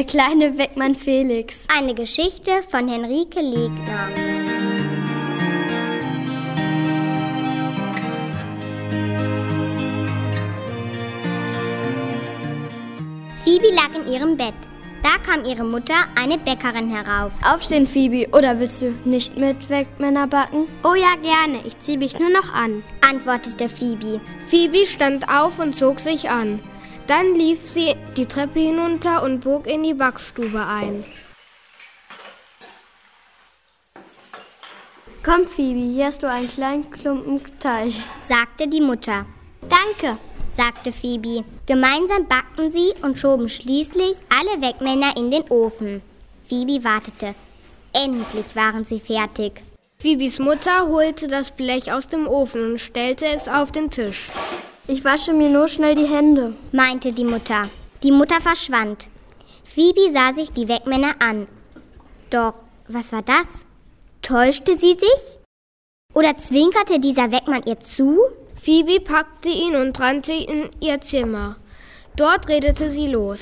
Der kleine Weckmann Felix. Eine Geschichte von Henrike Legner. Phoebe lag in ihrem Bett. Da kam ihre Mutter, eine Bäckerin, herauf. Aufstehen, Phoebe, oder willst du nicht mit Weckmänner backen? Oh ja, gerne. Ich ziehe mich nur noch an, antwortete Phoebe. Phoebe stand auf und zog sich an. Dann lief sie die Treppe hinunter und bog in die Backstube ein. Komm, Phoebe, hier hast du einen kleinen Klumpen Teig, sagte die Mutter. Danke, sagte Phoebe. Gemeinsam backten sie und schoben schließlich alle Wegmänner in den Ofen. Phoebe wartete. Endlich waren sie fertig. Phoebes Mutter holte das Blech aus dem Ofen und stellte es auf den Tisch. Ich wasche mir nur schnell die Hände, meinte die Mutter. Die Mutter verschwand. Phoebe sah sich die Wegmänner an. Doch, was war das? Täuschte sie sich? Oder zwinkerte dieser Wegmann ihr zu? Phoebe packte ihn und rannte in ihr Zimmer. Dort redete sie los.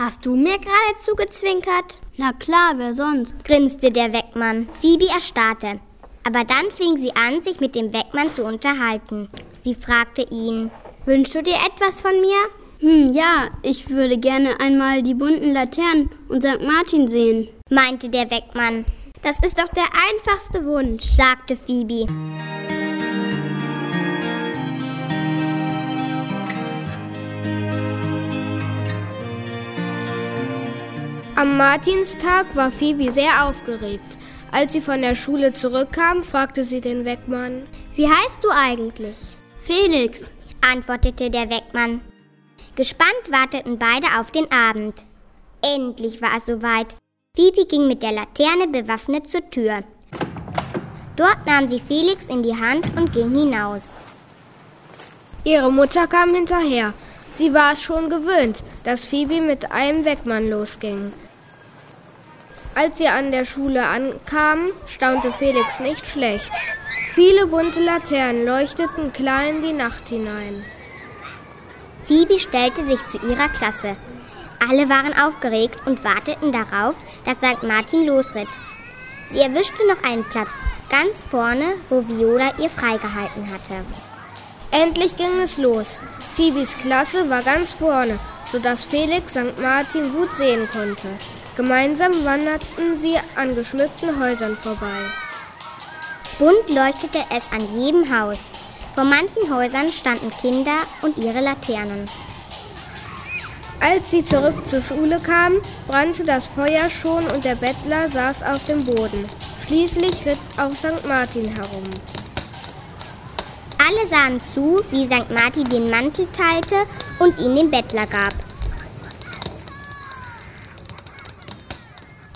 Hast du mir gerade zugezwinkert? Na klar, wer sonst? grinste der Wegmann. Phoebe erstarrte. Aber dann fing sie an, sich mit dem Wegmann zu unterhalten. Sie fragte ihn: Wünschst du dir etwas von mir? Hm, ja, ich würde gerne einmal die bunten Laternen und St. Martin sehen, meinte der Wegmann. Das ist doch der einfachste Wunsch, sagte Phoebe. Am Martinstag war Phoebe sehr aufgeregt. Als sie von der Schule zurückkam, fragte sie den Wegmann: Wie heißt du eigentlich? Felix, antwortete der Wegmann. Gespannt warteten beide auf den Abend. Endlich war es soweit. Phoebe ging mit der Laterne bewaffnet zur Tür. Dort nahm sie Felix in die Hand und ging hinaus. Ihre Mutter kam hinterher. Sie war es schon gewöhnt, dass Phoebe mit einem Wegmann losging. Als sie an der Schule ankamen, staunte Felix nicht schlecht. Viele bunte Laternen leuchteten klar in die Nacht hinein. Phoebe stellte sich zu ihrer Klasse. Alle waren aufgeregt und warteten darauf, dass St. Martin losritt. Sie erwischte noch einen Platz ganz vorne, wo Viola ihr freigehalten hatte. Endlich ging es los. Phoebes Klasse war ganz vorne, sodass Felix St. Martin gut sehen konnte. Gemeinsam wanderten sie an geschmückten Häusern vorbei. Bunt leuchtete es an jedem Haus. Vor manchen Häusern standen Kinder und ihre Laternen. Als sie zurück zur Schule kamen, brannte das Feuer schon und der Bettler saß auf dem Boden. Schließlich ritt auch St. Martin herum. Alle sahen zu, wie St. Martin den Mantel teilte und ihn dem Bettler gab.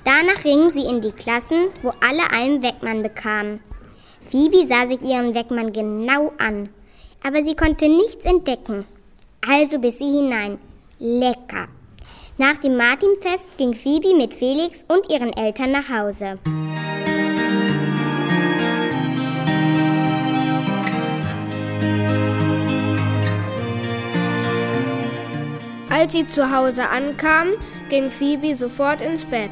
Danach gingen sie in die Klassen, wo alle einen Wegmann bekamen. Phoebe sah sich ihren Wegmann genau an, aber sie konnte nichts entdecken. Also biss sie hinein. Lecker. Nach dem Martinfest ging Phoebe mit Felix und ihren Eltern nach Hause. Als sie zu Hause ankamen, ging Phoebe sofort ins Bett.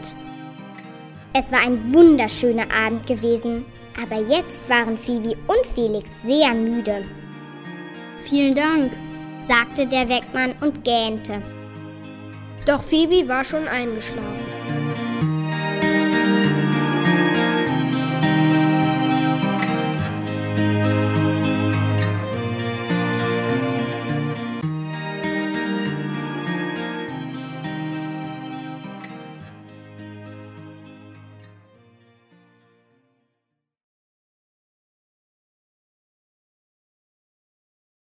Es war ein wunderschöner Abend gewesen, aber jetzt waren Phoebe und Felix sehr müde. Vielen Dank, sagte der Wegmann und gähnte. Doch Phoebe war schon eingeschlafen.